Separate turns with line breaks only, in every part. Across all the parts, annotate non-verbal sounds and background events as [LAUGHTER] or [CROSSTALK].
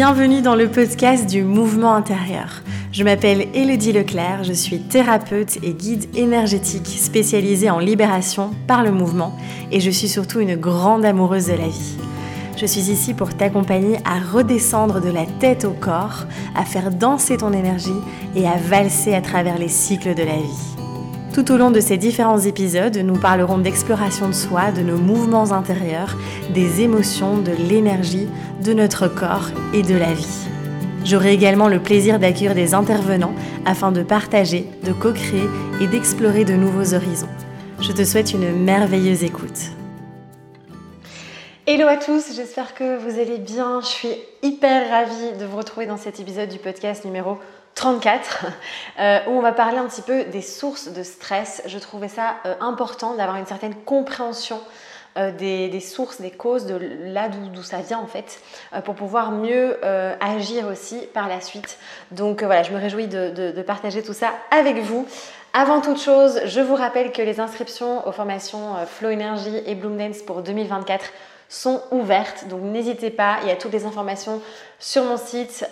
Bienvenue dans le podcast du mouvement intérieur. Je m'appelle Elodie Leclerc, je suis thérapeute et guide énergétique spécialisée en libération par le mouvement et je suis surtout une grande amoureuse de la vie. Je suis ici pour t'accompagner à redescendre de la tête au corps, à faire danser ton énergie et à valser à travers les cycles de la vie. Tout au long de ces différents épisodes, nous parlerons d'exploration de soi, de nos mouvements intérieurs, des émotions, de l'énergie, de notre corps et de la vie. J'aurai également le plaisir d'accueillir des intervenants afin de partager, de co-créer et d'explorer de nouveaux horizons. Je te souhaite une merveilleuse écoute. Hello à tous, j'espère que vous allez bien. Je suis hyper ravie de vous retrouver dans cet épisode du podcast numéro 34, [LAUGHS] euh, où on va parler un petit peu des sources de stress. Je trouvais ça euh, important d'avoir une certaine compréhension euh, des, sources, des causes, de là d'où ça vient en fait, pour pouvoir mieux agir aussi par la suite. Donc voilà, je me réjouis de, partager tout ça avec vous. Avant toute chose, je vous rappelle que les inscriptions aux formations Flow Energy et Bloom Dance pour 2024 sont ouvertes. Donc n'hésitez pas, il y a toutes les informations sur mon site.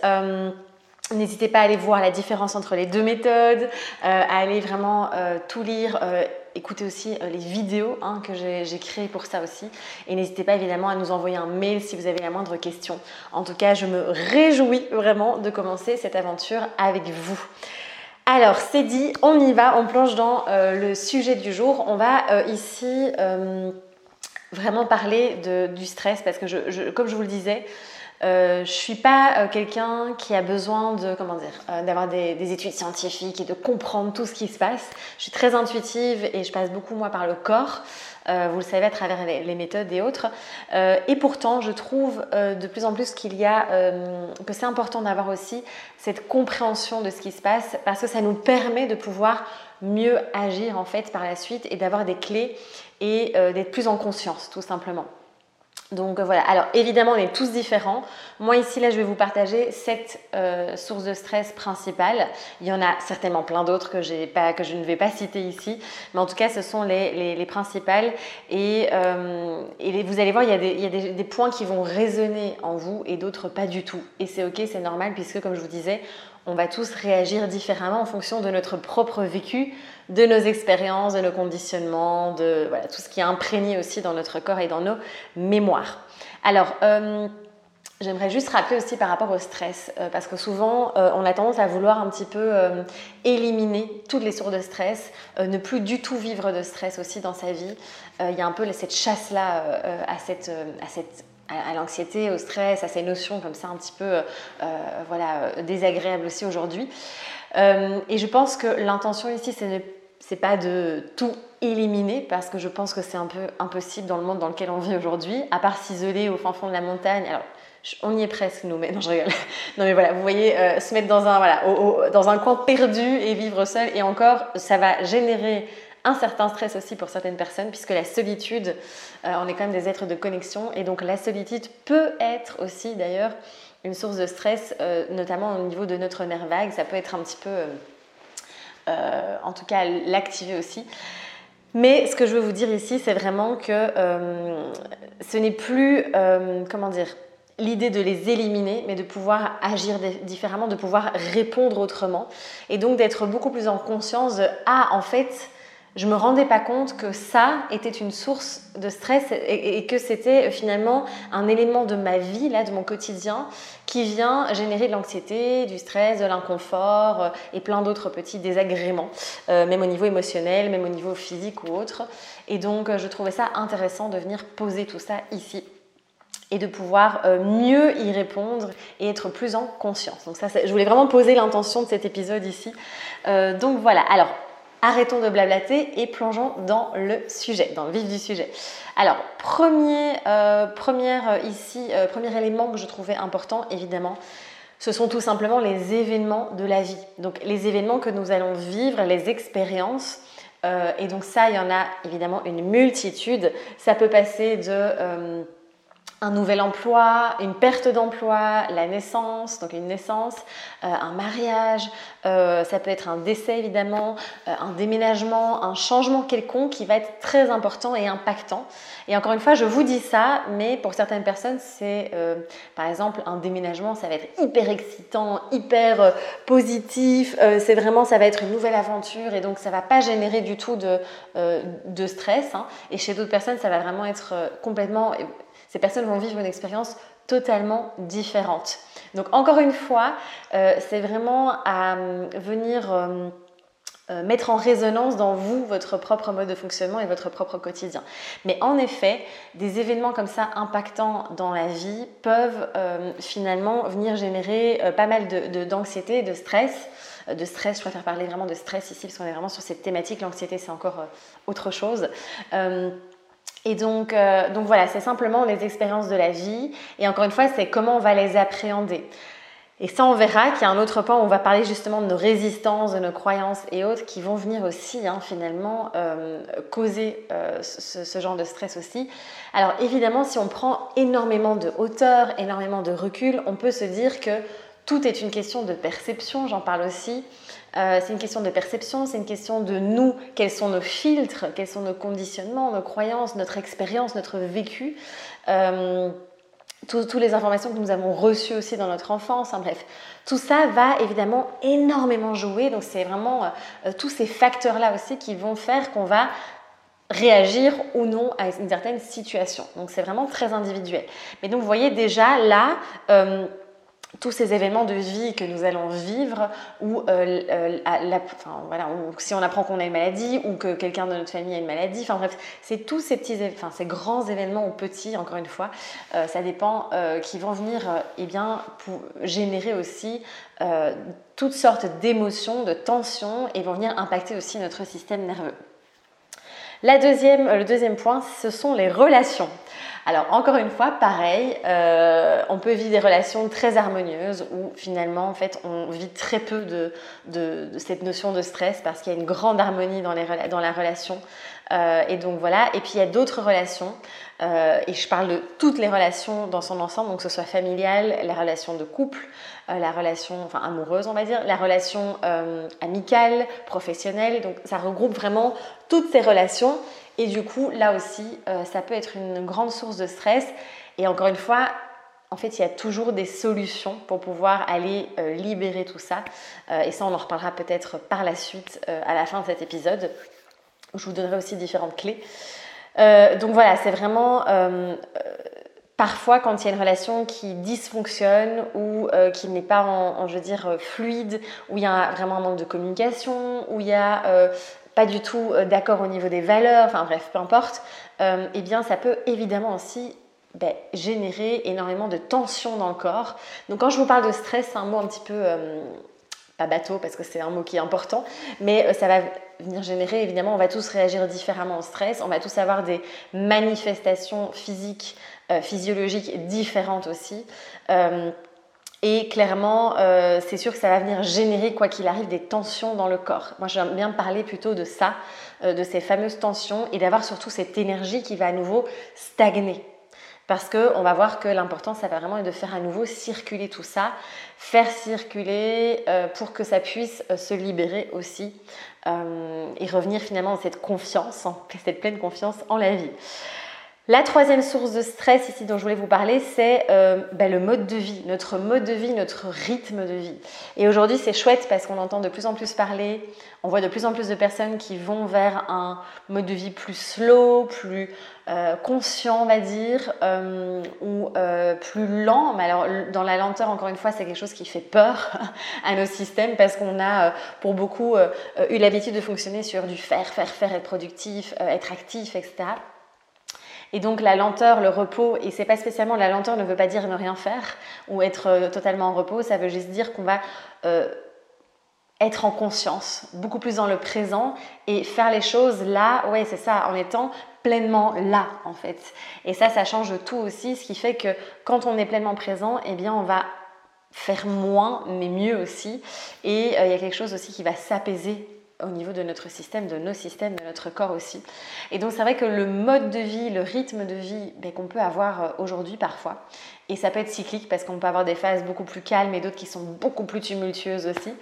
N'hésitez pas à aller voir la différence entre les deux méthodes, euh, à aller vraiment euh, tout lire, euh, écouter aussi les vidéos hein, que j'ai créées pour ça aussi. Et n'hésitez pas évidemment à nous envoyer un mail si vous avez la moindre question. En tout cas, je me réjouis vraiment de commencer cette aventure avec vous. Alors, c'est dit, on y va, on plonge dans le sujet du jour. On va ici vraiment parler du stress parce que, comme je vous le disais, euh, je suis pas euh, quelqu'un qui a besoin de comment dire euh, d'avoir des, études scientifiques et de comprendre tout ce qui se passe. Je suis très intuitive et je passe beaucoup moi par le corps. Euh, vous le savez à travers les, méthodes et autres. et pourtant, je trouve de plus en plus qu'il y a que c'est important d'avoir aussi cette compréhension de ce qui se passe parce que ça nous permet de pouvoir mieux agir en fait par la suite et d'avoir des clés et d'être plus en conscience tout simplement. Donc voilà, alors évidemment on est tous différents. Moi ici là je vais vous partager cette euh, sources de stress principales. Il y en a certainement plein d'autres que, je ne vais pas citer ici, mais en tout cas ce sont les, les, principales. Et, euh, vous allez voir, il y a, des, il y a des, des, points qui vont résonner en vous et d'autres pas du tout. Et c'est ok, c'est normal puisque comme je vous disais, on va tous réagir différemment en fonction de notre propre vécu, de nos expériences, de nos conditionnements, de tout ce qui est imprégné aussi dans notre corps et dans nos mémoires. Alors, euh, J'aimerais juste rappeler aussi par rapport au stress, euh, parce que souvent euh, on a tendance à vouloir un petit peu éliminer toutes les sources de stress, ne plus du tout vivre de stress aussi dans sa vie. Il y a un peu cette chasse-là à cette, à cette à, l'anxiété, au stress, à ces notions comme ça un petit peu euh, voilà, désagréables aussi aujourd'hui. Euh, et je pense que l'intention ici, ce n'est pas de tout éliminer parce que je pense que c'est un peu impossible dans le monde dans lequel on vit aujourd'hui, à part s'isoler au fin fond de la montagne. Alors, on y est presque nous, mais non, je rigole. [LAUGHS] Non, mais voilà, vous voyez, euh, se mettre dans un, voilà, dans un coin perdu et vivre seul, et encore, ça va générer un certain stress aussi pour certaines personnes, puisque la solitude, euh, on est quand même des êtres de connexion, et donc la solitude peut être aussi d'ailleurs une source de stress, euh, notamment au niveau de notre nerf vague. Ça peut être un petit peu, euh, en tout cas, l'activer aussi. Mais ce que je veux vous dire ici, c'est vraiment que ce n'est plus, comment dire, l'idée de les éliminer, mais de pouvoir agir différemment, de pouvoir répondre autrement, et donc d'être beaucoup plus en conscience de ah en fait je me rendais pas compte que ça était une source de stress et, que c'était finalement un élément de ma vie, là, de mon quotidien, qui vient générer de l'anxiété, du stress, de l'inconfort euh, et plein d'autres petits désagréments, euh, même au niveau émotionnel, même au niveau physique ou autre. Et donc, euh, je trouvais ça intéressant de venir poser tout ça ici et de pouvoir mieux y répondre et être plus en conscience. Donc ça, je voulais vraiment poser l'intention de cet épisode ici. donc voilà. Alors arrêtons de blablater et plongeons dans le sujet, dans le vif du sujet. Alors, premier, euh, première, euh, ici, euh, premier élément que je trouvais important, évidemment, ce sont tout simplement les événements de la vie. Donc, les événements que nous allons vivre, les expériences. et donc, ça, il y en a évidemment une multitude. Ça peut passer de un nouvel emploi, une perte d'emploi, la naissance, donc une naissance, euh, un mariage, euh, ça peut être un décès évidemment, euh, un déménagement, un changement quelconque qui va être très important et impactant. Et encore une fois, je vous dis ça, mais pour certaines personnes, c'est par exemple un déménagement, ça va être hyper excitant, hyper positif, c'est vraiment, ça va être une nouvelle aventure et donc ça va pas générer du tout de, stress. Hein. Et chez d'autres personnes, ça va vraiment être complètement ces personnes vont vivre une expérience totalement différente. Donc encore une fois, euh, c'est vraiment à euh, venir euh, mettre en résonance dans vous votre propre mode de fonctionnement et votre propre quotidien. Mais en effet, des événements comme ça impactants dans la vie peuvent finalement venir générer pas mal d'anxiété, de, de stress de stress. Je préfère parler vraiment de stress ici parce qu'on est vraiment sur cette thématique. L'anxiété, c'est encore autre chose. Et donc, euh, donc voilà, c'est simplement les expériences de la vie. Et encore une fois, c'est comment on va les appréhender. Et ça, on verra qu'il y a un autre point où on va parler justement de nos résistances, de nos croyances et autres qui vont venir aussi hein, finalement euh, causer euh, ce, ce, genre de stress aussi. Alors évidemment, si on prend énormément de hauteur, énormément de recul, on peut se dire que tout est une question de perception, j'en parle aussi. Euh, c'est une question de perception, c'est une question de nous, quels sont nos filtres, quels sont nos conditionnements, nos croyances, notre expérience, notre vécu? Euh, toutes les informations que nous avons reçues aussi dans notre enfance, hein, bref, tout ça va évidemment énormément jouer. Donc c'est vraiment euh, tous ces facteurs-là aussi qui vont faire qu'on va réagir ou non à une certaine situation. Donc c'est vraiment très individuel. Mais donc vous voyez déjà là, tous ces événements de vie que nous allons vivre, ou, euh, euh, si on apprend qu'on a une maladie, ou que quelqu'un de notre famille a une maladie, enfin bref, c'est tous ces petits, enfin ces grands événements ou petits, encore une fois, euh, ça dépend, qui vont venir, eh bien, pour générer aussi toutes sortes d'émotions, de tensions, et vont venir impacter aussi notre système nerveux. La deuxième, le deuxième point, ce sont les relations. Alors encore une fois, pareil, euh, on peut vivre des relations très harmonieuses où finalement, en fait, on vit très peu de, cette notion de stress parce qu'il y a une grande harmonie dans, la relation. Euh, et donc voilà, et puis il y a d'autres relations, euh, et je parle de toutes les relations dans son ensemble, donc que ce soit familiale, la relation de couple, la relation amoureuse, on va dire, la relation amicale, professionnelle, donc ça regroupe vraiment toutes ces relations. Et du coup, là aussi, euh, ça peut être une grande source de stress. Et encore une fois, en fait, il y a toujours des solutions pour pouvoir aller euh, libérer tout ça. Euh, et ça, on en reparlera peut-être par la suite, à la fin de cet épisode, je vous donnerai aussi différentes clés. donc voilà, c'est vraiment parfois quand il y a une relation qui dysfonctionne ou qui n'est pas en, je veux dire, fluide, où il y a vraiment un manque de communication, où il y a pas du tout euh, d'accord au niveau des valeurs, enfin bref, peu importe, euh, eh bien ça peut évidemment aussi ben, générer énormément de tension dans le corps. Donc quand je vous parle de stress, c'est un mot un petit peu euh, pas bateau parce que c'est un mot qui est important, mais ça va venir générer évidemment, on va tous réagir différemment au stress, on va tous avoir des manifestations physiques, physiologiques différentes aussi. Et clairement, euh, c'est sûr que ça va venir générer, quoi qu'il arrive, des tensions dans le corps. Moi, j'aime bien parler plutôt de ça, euh, de ces fameuses tensions, et d'avoir surtout cette énergie qui va à nouveau stagner. Parce qu'on va voir que l'important, ça va vraiment être de faire à nouveau circuler tout ça, faire circuler euh, pour que ça puisse se libérer aussi et revenir finalement dans cette confiance, [LAUGHS] cette pleine confiance en la vie. La troisième source de stress ici dont je voulais vous parler, c'est euh, bah, le mode de vie, notre mode de vie, notre rythme de vie. Et aujourd'hui, c'est chouette parce qu'on entend de plus en plus parler, on voit de plus en plus de personnes qui vont vers un mode de vie plus slow, plus euh, conscient, on va dire, euh, ou plus lent. Mais alors, dans la lenteur, encore une fois, c'est quelque chose qui fait peur [LAUGHS] à nos systèmes parce qu'on a, pour beaucoup, eu l'habitude de fonctionner sur du faire, faire, faire, être productif, être actif, etc. Et donc la lenteur, le repos, et c'est pas spécialement la lenteur ne veut pas dire ne rien faire ou être euh, totalement en repos, ça veut juste dire qu'on va euh, être en conscience, beaucoup plus dans le présent et faire les choses là, ouais c'est ça, en étant pleinement là en fait. Et ça, ça change tout aussi, ce qui fait que quand on est pleinement présent, eh bien on va faire moins mais mieux aussi. Et euh, il y a quelque chose aussi qui va s'apaiser au niveau de notre système, de nos systèmes, de notre corps aussi. Et donc c'est vrai que le mode de vie, le rythme de vie ben, qu'on peut avoir euh, aujourd'hui parfois, et ça peut être cyclique parce qu'on peut avoir des phases beaucoup plus calmes et d'autres qui sont beaucoup plus tumultueuses aussi,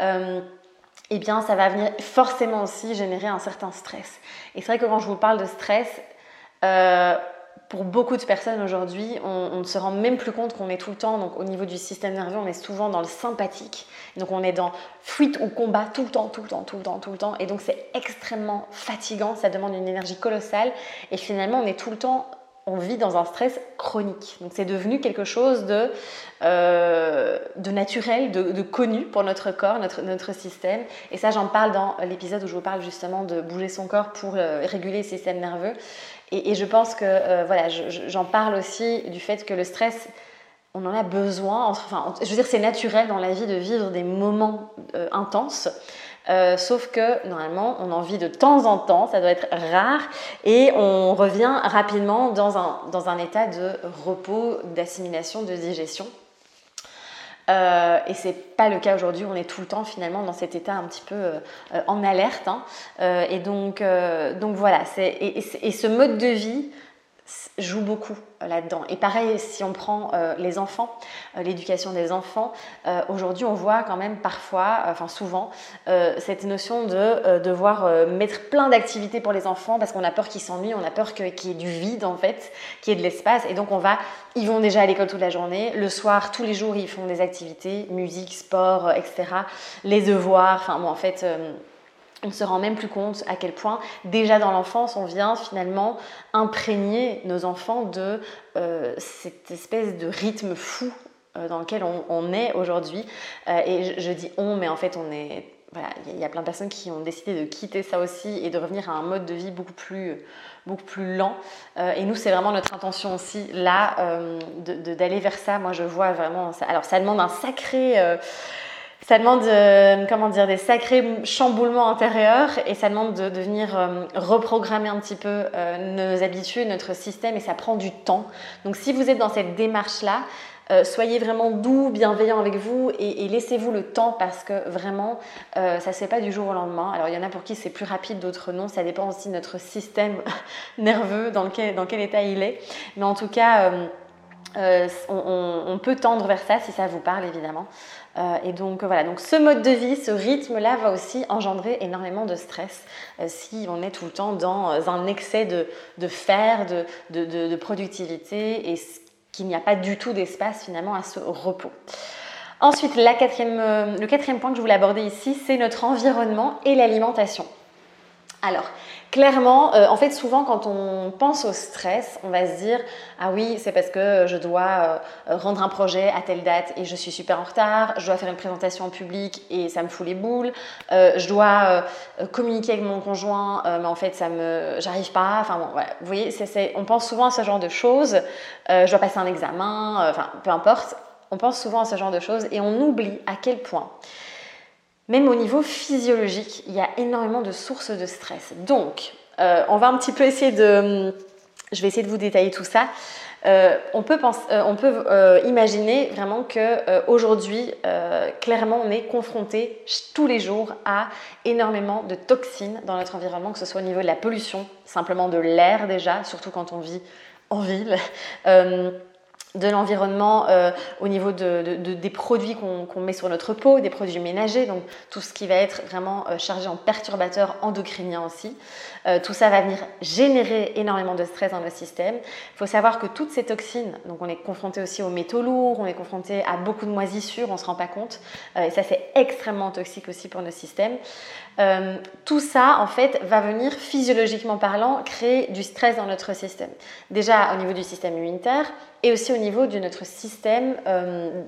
euh, eh bien ça va venir forcément aussi générer un certain stress. Et c'est vrai que quand je vous parle de stress, euh, pour beaucoup de personnes aujourd'hui, on, ne se rend même plus compte qu'on est tout le temps, donc au niveau du système nerveux, on est souvent dans le sympathique. Donc on est dans fuite ou combat tout le temps, tout le temps, tout le temps, tout le temps. Et donc c'est extrêmement fatigant, ça demande une énergie colossale. Et finalement, on est tout le temps on vit dans un stress chronique. Donc c'est devenu quelque chose de, euh, de naturel, de, connu pour notre corps, notre, notre système. Et ça, j'en parle dans l'épisode où je vous parle justement de bouger son corps pour euh, réguler le système nerveux. Et, je pense que, euh, voilà, j'en parle aussi du fait que le stress, on en a besoin. Enfin, je veux dire, c'est naturel dans la vie de vivre des moments intenses. Euh, sauf que normalement, on en vit de temps en temps, ça doit être rare, et on revient rapidement dans un, dans un état de repos, d'assimilation, de digestion. Euh, et c'est pas le cas aujourd'hui, on est tout le temps finalement dans cet état un petit peu euh, en alerte. Hein. et donc, donc voilà, et, ce mode de vie joue beaucoup euh, là-dedans. Et pareil, si on prend euh, les enfants, euh, l'éducation des enfants, aujourd'hui on voit quand même parfois, enfin souvent, cette notion de devoir mettre plein d'activités pour les enfants parce qu'on a peur qu'ils s'ennuient, on a peur qu'il y ait du vide en fait, qu'il y ait de l'espace. Et donc on va, ils vont déjà à l'école toute la journée, le soir, tous les jours, ils font des activités, musique, sport, etc. Les devoirs, enfin bon, en fait on se rend même plus compte à quel point déjà dans l'enfance on vient finalement imprégner nos enfants de euh, cette espèce de rythme fou euh, dans lequel on, est aujourd'hui. Euh, et je, dis on, mais en fait on est... Voilà, il y a plein de personnes qui ont décidé de quitter ça aussi et de revenir à un mode de vie beaucoup plus, beaucoup plus lent. et nous, c'est vraiment notre intention aussi là d'aller vers ça. Moi, je vois vraiment ça. Alors, ça demande un sacré ça demande euh, comment dire des sacrés chamboulements intérieurs et ça demande de, venir euh, reprogrammer un petit peu euh, nos habitudes, notre système et ça prend du temps. Donc si vous êtes dans cette démarche là, soyez vraiment doux, bienveillant avec vous et, laissez-vous le temps parce que vraiment ça se fait pas du jour au lendemain. Alors il y en a pour qui c'est plus rapide, d'autres non. Ça dépend aussi de notre système [LAUGHS] nerveux dans lequel, dans quel état il est. Mais en tout cas euh, on, peut tendre vers ça si ça vous parle évidemment. Euh, et donc voilà, donc ce mode de vie, ce rythme-là va aussi engendrer énormément de stress euh, si on est tout le temps dans un excès de, de faire, de, productivité et qu'il n'y a pas du tout d'espace finalement à ce repos. Ensuite, le quatrième point que je voulais aborder ici, c'est notre environnement et l'alimentation. Alors, clairement, euh, en fait, souvent quand on pense au stress, on va se dire Ah oui, c'est parce que je dois euh, rendre un projet à telle date et je suis super en retard, je dois faire une présentation en public et ça me fout les boules, euh, je dois communiquer avec mon conjoint, mais en fait, ça me, j'arrive pas. Enfin bon, voilà, vous voyez, on pense souvent à ce genre de choses. je dois passer un examen, enfin, peu importe. On pense souvent à ce genre de choses et on oublie à quel point même au niveau physiologique, il y a énormément de sources de stress. Donc, euh, on va un petit peu essayer de... Je vais essayer de vous détailler tout ça. Euh, on peut, penser, euh, on peut imaginer vraiment que aujourd'hui, clairement, on est confronté tous les jours à énormément de toxines dans notre environnement, que ce soit au niveau de la pollution, simplement de l'air déjà, surtout quand on vit en ville, de l'environnement euh, au niveau de, des produits qu'on met sur notre peau, des produits ménagers, donc tout ce qui va être vraiment euh, chargé en perturbateurs endocriniens aussi. Euh, tout ça va venir générer énormément de stress dans le système. Il faut savoir que toutes ces toxines, donc on est confronté aussi aux métaux lourds, on est confronté à beaucoup de moisissures, on ne se rend pas compte, et ça c'est extrêmement toxique aussi pour nos systèmes. Tout ça en fait va venir physiologiquement parlant créer du stress dans notre système. Déjà au niveau du système immunitaire, et aussi au niveau de notre système euh,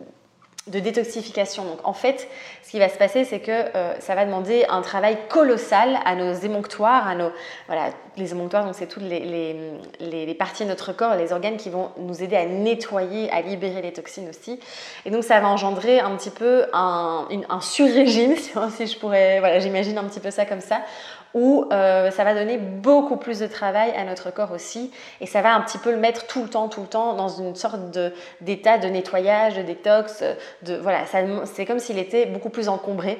de détoxification. Donc en fait, ce qui va se passer, c'est que euh, ça va demander un travail colossal à nos émonctoires, à nos voilà, les émonctoires, donc c'est toutes les, les, parties de notre corps, les organes qui vont nous aider à nettoyer, à libérer les toxines aussi. Et donc ça va engendrer un petit peu un, un sur-régime, [LAUGHS] si je pourrais, voilà, j'imagine un petit peu ça comme ça, où euh, ça va donner beaucoup plus de travail à notre corps aussi et ça va un petit peu le mettre tout le temps, tout le temps dans une sorte d'état de, nettoyage, de détox, de, voilà, c'est comme s'il était beaucoup plus encombré.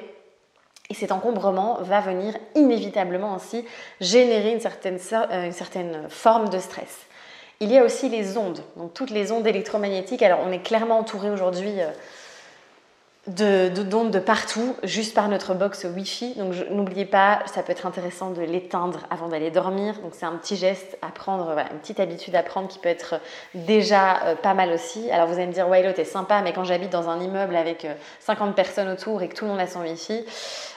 Et cet encombrement va venir inévitablement aussi générer une certaine, euh, une certaine forme de stress. Il y a aussi les ondes, donc toutes les ondes électromagnétiques. Alors on est clairement entouré aujourd'hui euh, d'ondes de, partout, juste par notre box Wi-Fi. Donc n'oubliez pas, ça peut être intéressant de l'éteindre avant d'aller dormir. Donc c'est un petit geste à prendre, une petite habitude à prendre qui peut être déjà euh, pas mal aussi. Alors vous allez me dire, ouais, t'es sympa, mais quand j'habite dans un immeuble avec 50 euh, personnes autour et que tout le monde a son Wi-Fi,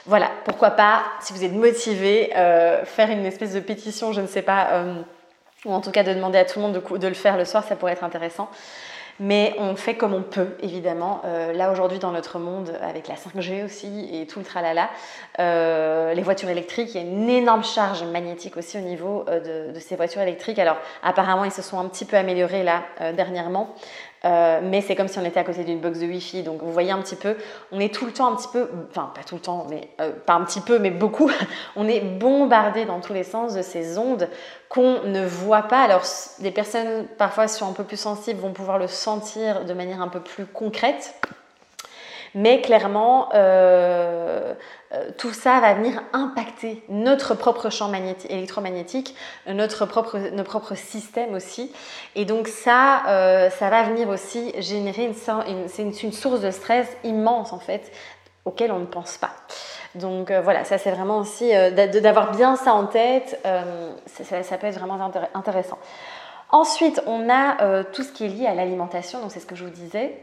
voilà, pourquoi pas, si vous êtes motivé, euh, faire une espèce de pétition, je ne sais pas, ou en tout cas de demander à tout le monde de, de le faire le soir, ça pourrait être intéressant mais on fait comme on peut, évidemment. Euh, là, aujourd'hui, dans notre monde, avec la 5G aussi et tout le tralala, euh, les voitures électriques, il y a une énorme charge magnétique aussi au niveau euh, de, ces voitures électriques. Alors, apparemment, ils se sont un petit peu améliorés là dernièrement. Euh, mais c'est comme si on était à côté d'une box de Wi-Fi. Donc vous voyez un petit peu, on est tout le temps un petit peu, enfin pas tout le temps, mais euh, pas un petit peu, mais beaucoup, [LAUGHS] on est bombardé dans tous les sens de ces ondes qu'on ne voit pas. Alors des personnes parfois sont un peu plus sensibles vont pouvoir le sentir de manière un peu plus concrète. Mais clairement, euh, tout ça va venir impacter notre propre champ électromagnétique, notre propre, nos propres systèmes aussi. Et donc ça, euh, ça va venir aussi générer une, source de stress immense en fait, auquel on ne pense pas. Donc voilà, ça c'est vraiment aussi d'avoir bien ça en tête, ça, peut être vraiment intéressant. Ensuite, on a tout ce qui est lié à l'alimentation, donc c'est ce que je vous disais.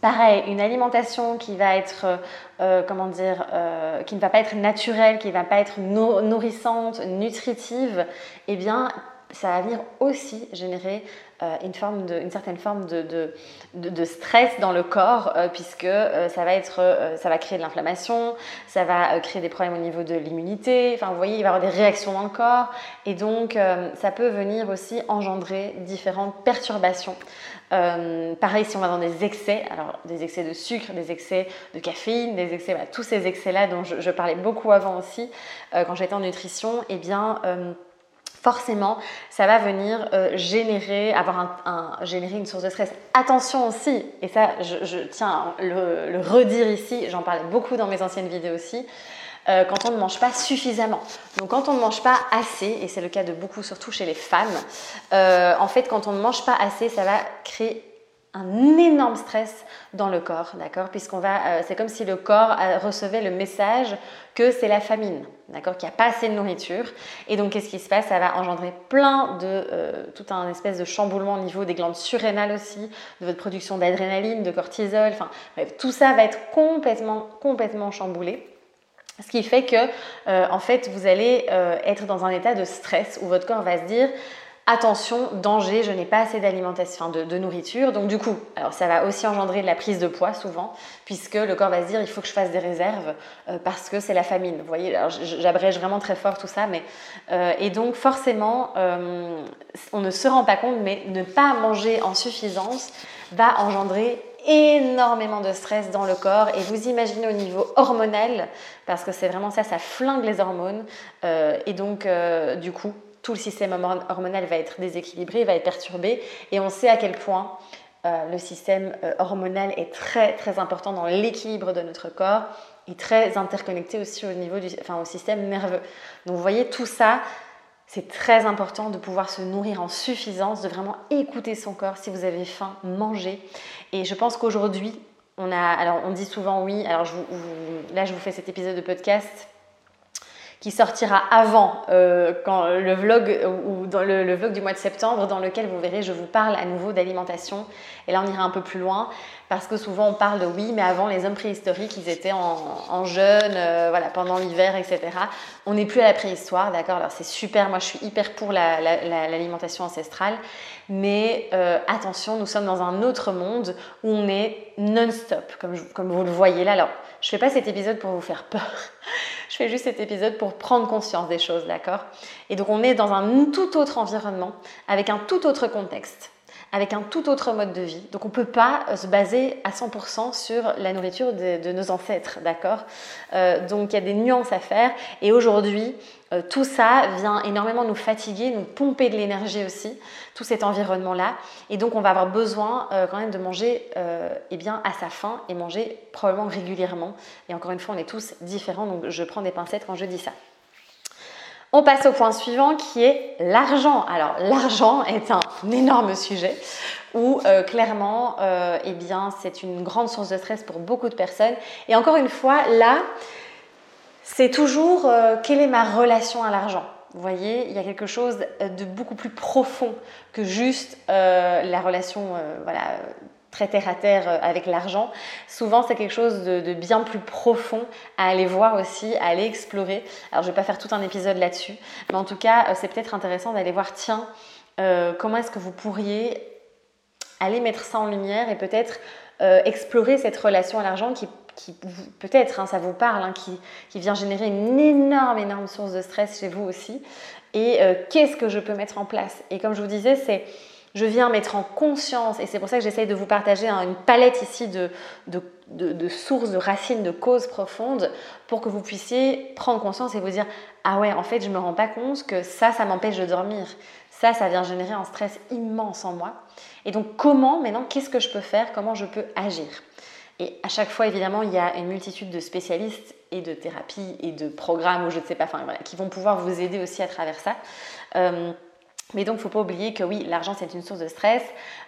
Pareil, une alimentation qui va être, euh, euh, comment dire, euh, qui ne va pas être naturelle, qui ne va pas être nourrissante, nutritive, eh bien, ça va venir aussi générer de, une, certaine forme de, stress dans le corps, puisque ça, va être, ça va créer de l'inflammation, ça va créer des problèmes au niveau de l'immunité, enfin vous voyez, il va y avoir des réactions dans le corps, et donc ça peut venir aussi engendrer différentes perturbations. Euh, pareil, si on va dans des excès, alors des excès de sucre, des excès de caféine, des excès, tous ces excès-là dont je, parlais beaucoup avant aussi, euh, quand j'étais en nutrition, eh bien, euh, forcément, ça va venir générer, avoir un, générer une source de stress. Attention aussi, et ça, je, tiens à le, le redire ici, j'en parlais beaucoup dans mes anciennes vidéos aussi. Euh, quand on ne mange pas suffisamment. Donc quand on ne mange pas assez, et c'est le cas de beaucoup, surtout chez les femmes, euh, en fait quand on ne mange pas assez, ça va créer un énorme stress dans le corps, d'accord? Puisqu'on va, euh, c'est comme si le corps recevait le message que c'est la famine, d'accord? Qu'il n'y a pas assez de nourriture. Et donc, qu'est-ce qui se passe? Ça va engendrer plein de, tout un espèce de chamboulement au niveau des glandes surrénales aussi, de votre production d'adrénaline, de cortisol. Enfin, tout ça va être complètement, complètement chamboulé. Ce qui fait que, euh, en fait, vous allez euh, être dans un état de stress où votre corps va se dire attention, danger, je n'ai pas assez d'alimentation, de, nourriture. Donc du coup, alors ça va aussi engendrer de la prise de poids souvent, puisque le corps va se dire il faut que je fasse des réserves euh, parce que c'est la famine. Vous voyez, j'abrège vraiment très fort tout ça, mais et donc forcément, on ne se rend pas compte, mais ne pas manger en suffisance va engendrer énormément de stress dans le corps et vous imaginez au niveau hormonal, parce que c'est vraiment ça, ça flingue les hormones euh, et donc euh, du coup tout le système hormonal va être déséquilibré, va être perturbé et on sait à quel point euh, le système hormonal est très très important dans l'équilibre de notre corps et très interconnecté aussi au niveau du enfin, au système nerveux. Donc vous voyez tout ça, c'est très important de pouvoir se nourrir en suffisance, de vraiment écouter son corps. Si vous avez faim, mangez. Et je pense qu'aujourd'hui, on a, alors on dit souvent oui. Alors là, je vous fais cet épisode de podcast qui sortira avant euh, le vlog ou le, vlog du mois de septembre dans lequel vous verrez je vous parle à nouveau d'alimentation. Et là on ira un peu plus loin parce que souvent on parle de oui mais avant les hommes préhistoriques ils étaient en, jeûne euh, voilà pendant l'hiver etc on n'est plus à la préhistoire d'accord? Alors c'est super moi je suis hyper pour l'alimentation ancestrale mais euh, attention nous sommes dans un autre monde où on est non-stop comme, comme vous le voyez là. Alors je fais pas cet épisode pour vous faire peur. [LAUGHS] Je fais juste cet épisode pour prendre conscience des choses, d'accord? Et donc on est dans un tout autre environnement, avec un tout autre contexte, avec un tout autre mode de vie. Donc on ne peut pas euh, se baser à 100% sur la nourriture de, nos ancêtres, d'accord? Euh, Donc il y a des nuances à faire. Et aujourd'hui, euh, tout ça vient énormément nous fatiguer, nous pomper de l'énergie aussi, tout cet environnement-là. Et donc on va avoir besoin quand même de manger eh bien, à sa faim et manger probablement régulièrement. Et encore une fois, on est tous différents, donc je prends des pincettes quand je dis ça. On passe au point suivant qui est l'argent. Alors l'argent est un énorme sujet où euh, clairement, euh, eh bien, c'est une grande source de stress pour beaucoup de personnes. Et encore une fois, là, c'est toujours euh, quelle est ma relation à l'argent? Vous voyez, il y a quelque chose de beaucoup plus profond que juste la relation voilà, très terre à terre euh, avec l'argent. Souvent, c'est quelque chose de, bien plus profond à aller voir aussi, à aller explorer. Alors, je ne vais pas faire tout un épisode là-dessus, mais en tout cas, euh, c'est peut-être intéressant d'aller voir, tiens, euh, comment est-ce que vous pourriez aller mettre ça en lumière et peut-être explorer cette relation à l'argent qui, peut-être, hein, ça vous parle, hein, qui, qui, vient générer une énorme, énorme source de stress chez vous aussi. Et qu'est-ce que je peux mettre en place? Et comme je vous disais, c'est je viens mettre en conscience, et c'est pour ça que j'essaye de vous partager une palette ici de, sources, de racines, de causes profondes, pour que vous puissiez prendre conscience et vous dire, ah ouais, en fait, je ne me rends pas compte que ça, ça m'empêche de dormir. Ça, ça vient générer un stress immense en moi. Et donc, comment, maintenant, qu'est-ce que je peux faire? Comment je peux agir Et à chaque fois, évidemment, il y a une multitude de spécialistes et de thérapies et de programmes, ou je ne sais pas, qui vont pouvoir vous aider aussi à travers ça. Euh, mais donc, il ne faut pas oublier que oui, l'argent, c'est une source de stress.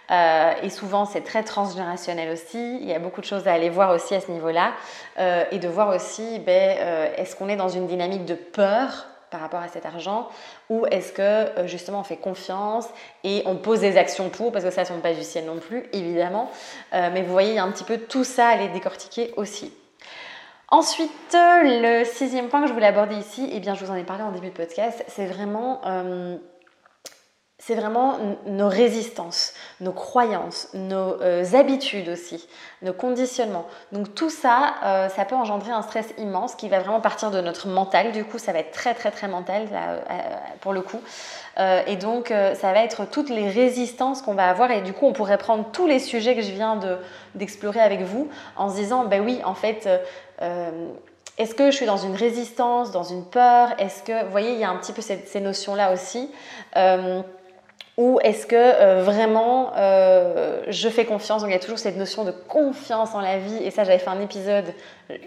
Euh, et souvent, c'est très transgénérationnel aussi. Il y a beaucoup de choses à aller voir aussi à ce niveau-là. Euh, et de voir aussi, ben, euh, est-ce qu'on est dans une dynamique de peur par rapport à cet argent ou est-ce que justement on fait confiance et on pose des actions pour parce que ça ne tombe pas du ciel non plus évidemment mais vous voyez il y a un petit peu tout ça à les décortiquer aussi Ensuite, le sixième point que je voulais aborder ici, et eh bien je vous en ai parlé en début de podcast, c'est vraiment c'est vraiment nos résistances, nos croyances, nos euh, habitudes aussi, nos conditionnements. Donc tout ça, euh, ça peut engendrer un stress immense qui va vraiment partir de notre mental. Du coup, ça va être très très très mental euh, pour le coup. et donc, ça va être toutes les résistances qu'on va avoir. Et du coup, on pourrait prendre tous les sujets que je viens d'explorer avec vous en se disant, ben oui, en fait... est-ce que je suis dans une résistance, dans une peur? Est-ce que, vous voyez, il y a un petit peu ces, notions-là aussi. Ou est-ce que euh, vraiment euh, je fais confiance? Donc il y a toujours cette notion de confiance en la vie. Et ça, j'avais fait un épisode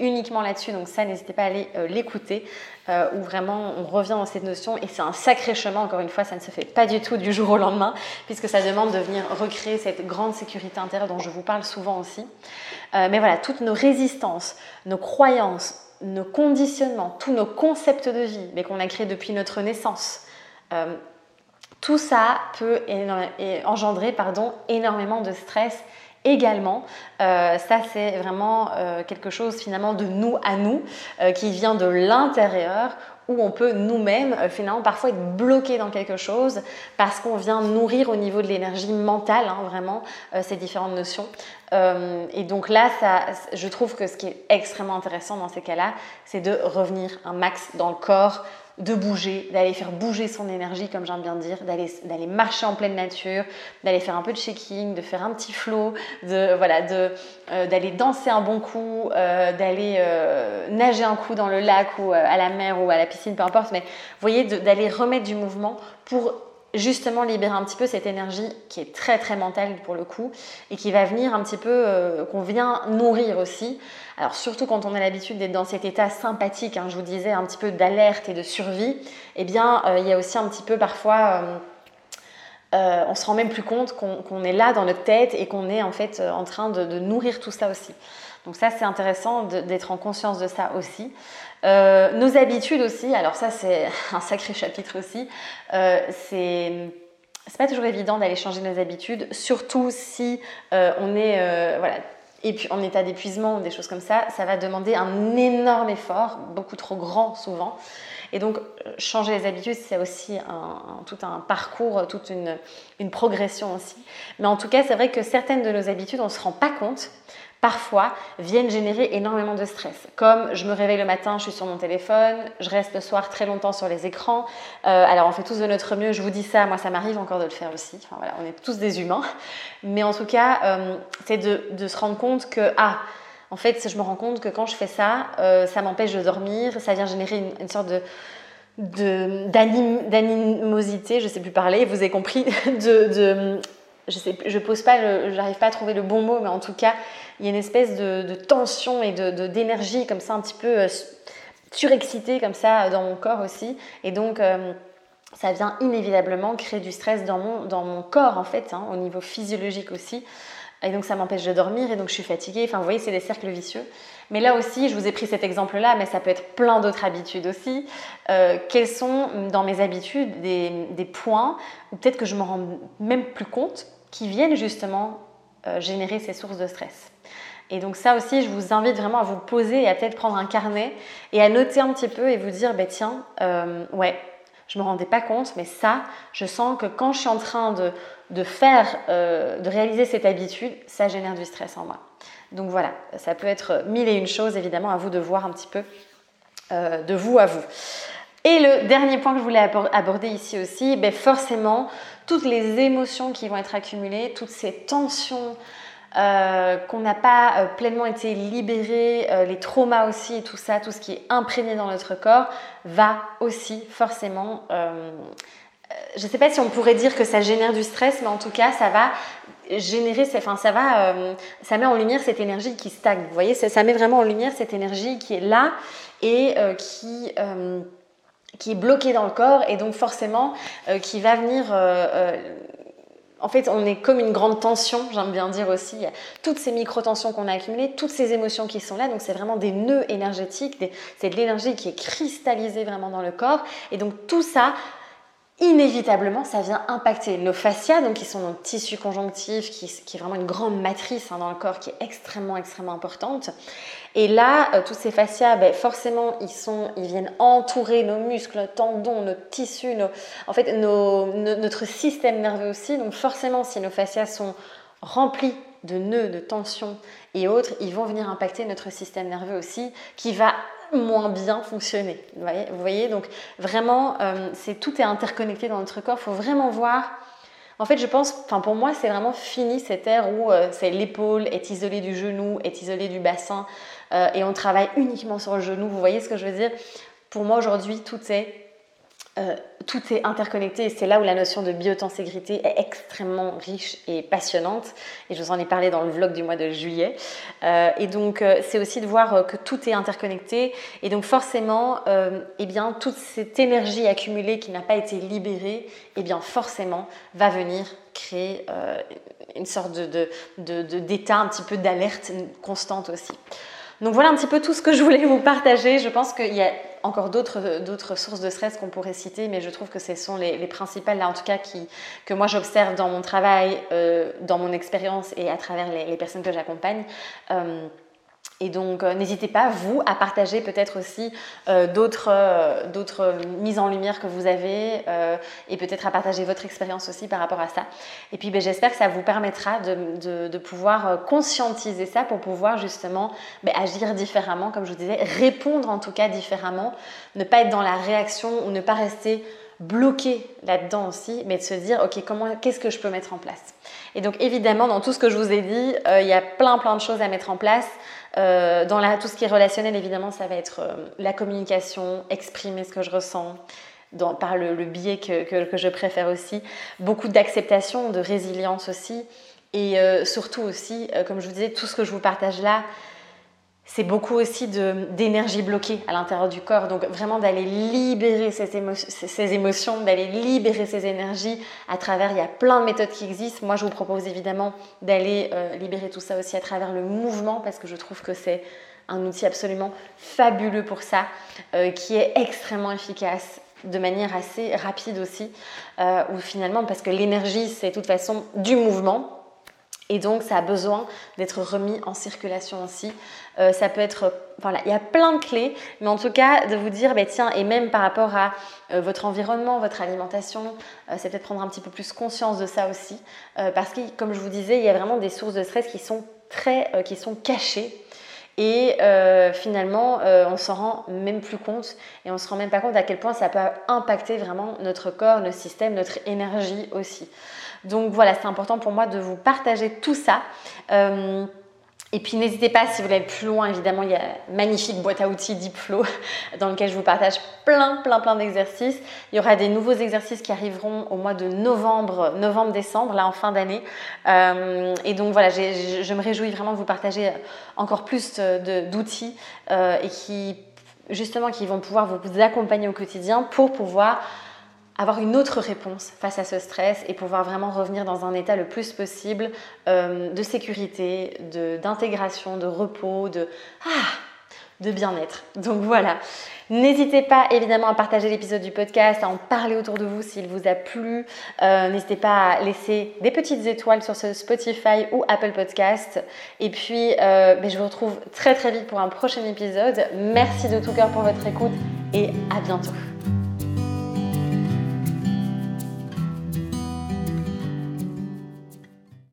uniquement là-dessus. Donc ça, n'hésitez pas à aller euh, l'écouter. où vraiment on revient dans cette notion. Et c'est un sacré chemin, encore une fois, ça ne se fait pas du tout du jour au lendemain. Puisque ça demande de venir recréer cette grande sécurité intérieure dont je vous parle souvent aussi. mais voilà, toutes nos résistances, nos croyances, nos conditionnements, tous nos concepts de vie, mais qu'on a créés depuis notre naissance tout ça peut engendrer pardon, énormément de stress également. Euh, ça, c'est vraiment euh, quelque chose finalement de nous à nous, euh, qui vient de l'intérieur, où on peut nous-mêmes finalement parfois être bloqué dans quelque chose parce qu'on vient nourrir au niveau de l'énergie mentale, hein, vraiment, ces différentes notions. et donc là, ça, je trouve que ce qui est extrêmement intéressant dans ces cas-là, c'est de revenir un max dans le corps, de bouger, d'aller faire bouger son énergie, comme de bien dire, d'aller marcher en pleine nature, d'aller faire un peu de shaking, de faire un petit flow, de voilà, euh, d'aller danser un bon coup, euh, d'aller euh, nager un coup dans le lac ou à la mer ou à la piscine, peu importe. Mais vous voyez, d'aller remettre du mouvement pour justement libérer un petit peu cette énergie qui est très très mentale pour le coup et qui va venir un petit peu, qu'on vient nourrir aussi. Alors surtout quand on a l'habitude d'être dans cet état sympathique, hein, je vous disais un petit peu d'alerte et de survie, eh bien euh, il y a aussi un petit peu parfois... Euh, euh, on se rend même plus compte qu'on est là dans notre tête et qu'on est en fait en train de, nourrir tout ça aussi. Donc ça c'est intéressant d'être en conscience de ça aussi. Nos habitudes aussi, alors ça c'est [LAUGHS] un sacré chapitre aussi. c'est c'est pas toujours évident d'aller changer nos habitudes, surtout si on est voilà et puis en état d'épuisement ou des choses comme ça, ça va demander un énorme effort, beaucoup trop grand souvent. Et donc, changer les habitudes, c'est aussi tout un parcours, toute une, une progression aussi. Mais en tout cas, c'est vrai que certaines de nos habitudes, on ne se rend pas compte parfois viennent générer énormément de stress. Comme je me réveille le matin, je suis sur mon téléphone, je reste le soir très longtemps sur les écrans. Euh, alors on fait tous de notre mieux, je vous dis ça, moi ça m'arrive encore de le faire aussi. Enfin voilà, on est tous des humains. Mais en tout cas, euh, c'est de, se rendre compte que, ah, en fait, je me rends compte que quand je fais ça, euh, ça m'empêche de dormir, ça vient générer une, sorte de d'animosité, je sais plus parler, vous avez compris, [LAUGHS] de, je sais, je pose pas, j'arrive pas à trouver le bon mot, mais en tout cas, il y a une espèce de, tension et de, d'énergie comme ça un petit peu euh, surexcitée comme ça dans mon corps aussi. Et donc euh, ça vient inévitablement créer du stress dans mon, dans mon corps en fait, hein, au niveau physiologique aussi. Et donc ça m'empêche de dormir et donc je suis fatiguée. Enfin vous voyez, c'est des cercles vicieux. Mais là aussi, je vous ai pris cet exemple-là, mais ça peut être plein d'autres habitudes aussi. Euh, quels sont dans mes habitudes des, points, ou peut-être que je me rends même plus compte, qui viennent justement générer ces sources de stress et donc ça aussi, je vous invite vraiment à vous poser et à peut-être prendre un carnet et à noter un petit peu et vous dire, bah, tiens, euh, ouais, je me rendais pas compte, mais ça, je sens que quand je suis en train de faire, euh, de réaliser cette habitude, ça génère du stress en moi. Donc voilà, ça peut être mille et une choses, évidemment, à vous de voir un petit peu euh, de vous à vous. Et le dernier point que je voulais aborder ici aussi, ben forcément, toutes les émotions qui vont être accumulées, toutes ces tensions, euh, qu'on n'a pas euh, pleinement été libéré, euh, les traumas aussi et tout ça, tout ce qui est imprégné dans notre corps, va aussi forcément... je ne sais pas si on pourrait dire que ça génère du stress, mais en tout cas, ça va générer, enfin, ça va, ça met en lumière cette énergie qui stagne. Vous voyez, ça, met vraiment en lumière cette énergie qui est là et qui qui est bloquée dans le corps et donc forcément qui va venir en fait, on est comme une grande tension, j'aime bien dire aussi. toutes ces micro-tensions qu'on a accumulées, toutes ces émotions qui sont là. Donc, c'est vraiment des nœuds énergétiques. c'est de l'énergie qui est cristallisée vraiment dans le corps. Et donc, tout ça, inévitablement, ça vient impacter nos fascias, donc qui sont nos tissus conjonctifs, qui, est vraiment une grande matrice hein, dans le corps qui est extrêmement, extrêmement importante. Et là, euh, tous ces fascias, ben, forcément, ils, sont, ils viennent entourer nos muscles, nos tendons, nos tissus, nos, en fait, notre système nerveux aussi. Donc forcément, si nos fascias sont remplis de nœuds, de tensions et autres, ils vont venir impacter notre système nerveux aussi, qui va moins bien fonctionner. Vous voyez, Donc vraiment, euh, tout est interconnecté dans notre corps. Il faut vraiment voir. En fait, je pense, enfin pour moi, c'est vraiment fini cette ère où euh, l'épaule est isolée du genou, est isolée du bassin, euh, et on travaille uniquement sur le genou. Vous voyez ce que je veux dire? Pour moi, aujourd'hui, tout est euh, tout est interconnecté et c'est là où la notion de biotenségrité est extrêmement riche et passionnante. Et je vous en ai parlé dans le vlog du mois de juillet. Euh, et donc, euh, c'est aussi de voir que tout est interconnecté. Et donc, forcément, eh bien, toute cette énergie accumulée qui n'a pas été libérée, eh bien, forcément, va venir créer une sorte d'état de, de, un petit peu d'alerte constante aussi. Donc voilà un petit peu tout ce que je voulais vous partager. Je pense qu'il y a encore d'autres sources de stress qu'on pourrait citer, mais je trouve que ce sont les, principales, là en tout cas, que moi j'observe dans mon travail, euh, dans mon expérience et à travers les, personnes que j'accompagne. Euh, et donc, euh, n'hésitez pas, vous, à partager peut-être aussi euh, euh, d'autres mises en lumière que vous avez et peut-être à partager votre expérience aussi par rapport à ça. Et puis, ben, j'espère que ça vous permettra de, pouvoir conscientiser ça pour pouvoir justement ben, agir différemment, comme je vous disais, répondre en tout cas différemment, ne pas être dans la réaction ou ne pas rester bloqué là-dedans aussi, mais de se dire, ok, comment, qu'est-ce que je peux mettre en place? Et donc, évidemment, dans tout ce que je vous ai dit, il y a plein, plein de choses à mettre en place. Euh, dans tout ce qui est relationnel, évidemment, ça va être euh, la communication, exprimer ce que je ressens. Par le, biais que, que, je préfère aussi, beaucoup d'acceptation, de résilience aussi, et euh, surtout aussi, comme je vous disais, tout ce que je vous partage là, c'est beaucoup aussi d'énergie bloquée à l'intérieur du corps. Donc vraiment d'aller libérer ces, émotions, d'aller libérer ces énergies à travers, il y a plein de méthodes qui existent. Moi, je vous propose évidemment d'aller euh, libérer tout ça aussi à travers le mouvement parce que je trouve que c'est un outil absolument fabuleux pour ça, euh, qui est extrêmement efficace de manière assez rapide aussi, euh, ou finalement parce que l'énergie, c'est de toute façon du mouvement, Et donc, ça a besoin d'être remis en circulation aussi. Euh, ça peut être, voilà, il y a plein de clés, mais en tout cas, de vous dire, bah, tiens, et même par rapport à euh, votre environnement, votre alimentation, euh, c'est peut-être prendre un petit peu plus conscience de ça aussi, parce que, comme je vous disais, il y a vraiment des sources de stress qui sont très, qui sont cachées. Et finalement, on s'en rend même plus compte et on se rend même pas compte à quel point ça peut impacter vraiment notre corps, notre système, notre énergie aussi. Donc voilà, c'est important pour moi de vous partager tout ça. Euh, et puis n'hésitez pas, si vous voulez aller plus loin, évidemment, il y a une magnifique boîte à outils Diplo [LAUGHS] dans lequel je vous partage plein, plein, plein d'exercices. Il y aura des nouveaux exercices qui arriveront au mois de novembre, novembre-décembre, là en fin d'année. Euh, et donc voilà, je me réjouis vraiment de vous partager encore plus d'outils euh, et qui, justement, qui vont pouvoir vous accompagner au quotidien pour pouvoir avoir une autre réponse face à ce stress et pouvoir vraiment revenir dans un état le plus possible euh, de sécurité, d'intégration, de, repos, de, ah, de bien-être. Donc voilà. N'hésitez pas évidemment à partager l'épisode du podcast, à en parler autour de vous s'il vous a plu. Euh, n'hésitez pas à laisser des petites étoiles sur ce Spotify ou Apple Podcast. Et puis, euh, ben, je vous retrouve très très vite pour un prochain épisode. Merci de tout cœur pour votre écoute et à bientôt.